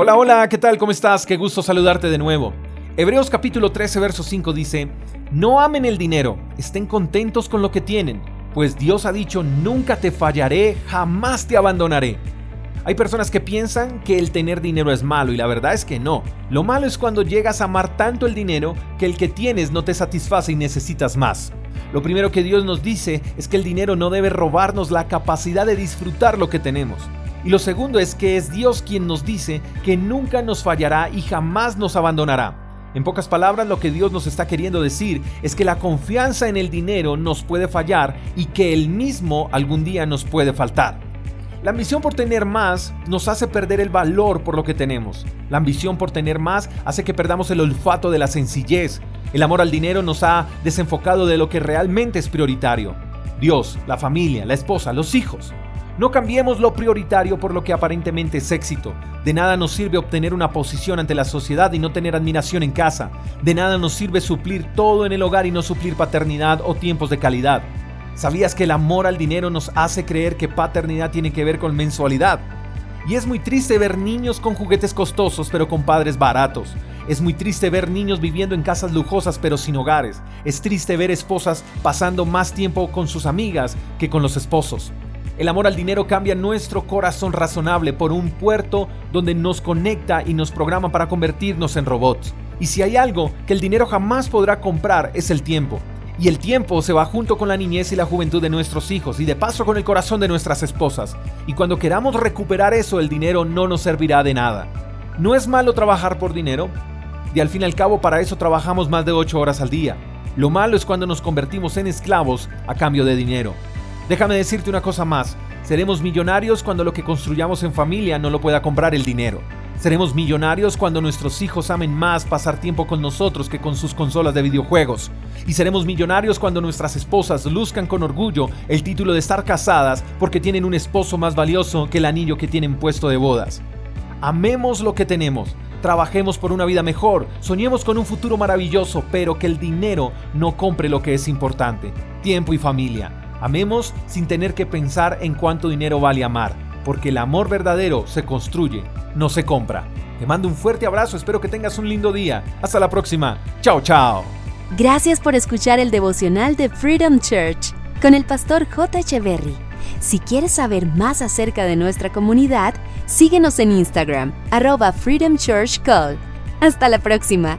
Hola, hola, ¿qué tal? ¿Cómo estás? Qué gusto saludarte de nuevo. Hebreos capítulo 13, verso 5 dice, No amen el dinero, estén contentos con lo que tienen, pues Dios ha dicho, nunca te fallaré, jamás te abandonaré. Hay personas que piensan que el tener dinero es malo y la verdad es que no. Lo malo es cuando llegas a amar tanto el dinero que el que tienes no te satisface y necesitas más. Lo primero que Dios nos dice es que el dinero no debe robarnos la capacidad de disfrutar lo que tenemos. Y lo segundo es que es Dios quien nos dice que nunca nos fallará y jamás nos abandonará. En pocas palabras, lo que Dios nos está queriendo decir es que la confianza en el dinero nos puede fallar y que el mismo algún día nos puede faltar. La ambición por tener más nos hace perder el valor por lo que tenemos. La ambición por tener más hace que perdamos el olfato de la sencillez. El amor al dinero nos ha desenfocado de lo que realmente es prioritario. Dios, la familia, la esposa, los hijos. No cambiemos lo prioritario por lo que aparentemente es éxito. De nada nos sirve obtener una posición ante la sociedad y no tener admiración en casa. De nada nos sirve suplir todo en el hogar y no suplir paternidad o tiempos de calidad. ¿Sabías que el amor al dinero nos hace creer que paternidad tiene que ver con mensualidad? Y es muy triste ver niños con juguetes costosos pero con padres baratos. Es muy triste ver niños viviendo en casas lujosas pero sin hogares. Es triste ver esposas pasando más tiempo con sus amigas que con los esposos. El amor al dinero cambia nuestro corazón razonable por un puerto donde nos conecta y nos programa para convertirnos en robots. Y si hay algo que el dinero jamás podrá comprar es el tiempo. Y el tiempo se va junto con la niñez y la juventud de nuestros hijos y de paso con el corazón de nuestras esposas. Y cuando queramos recuperar eso, el dinero no nos servirá de nada. No es malo trabajar por dinero, y al fin y al cabo para eso trabajamos más de 8 horas al día. Lo malo es cuando nos convertimos en esclavos a cambio de dinero. Déjame decirte una cosa más. Seremos millonarios cuando lo que construyamos en familia no lo pueda comprar el dinero. Seremos millonarios cuando nuestros hijos amen más pasar tiempo con nosotros que con sus consolas de videojuegos. Y seremos millonarios cuando nuestras esposas luzcan con orgullo el título de estar casadas porque tienen un esposo más valioso que el anillo que tienen puesto de bodas. Amemos lo que tenemos, trabajemos por una vida mejor, soñemos con un futuro maravilloso, pero que el dinero no compre lo que es importante, tiempo y familia. Amemos sin tener que pensar en cuánto dinero vale amar, porque el amor verdadero se construye, no se compra. Te mando un fuerte abrazo, espero que tengas un lindo día. Hasta la próxima. Chao, chao. Gracias por escuchar el devocional de Freedom Church con el pastor J. Echeverry. Si quieres saber más acerca de nuestra comunidad, síguenos en Instagram, arroba Freedom Church Call. Hasta la próxima.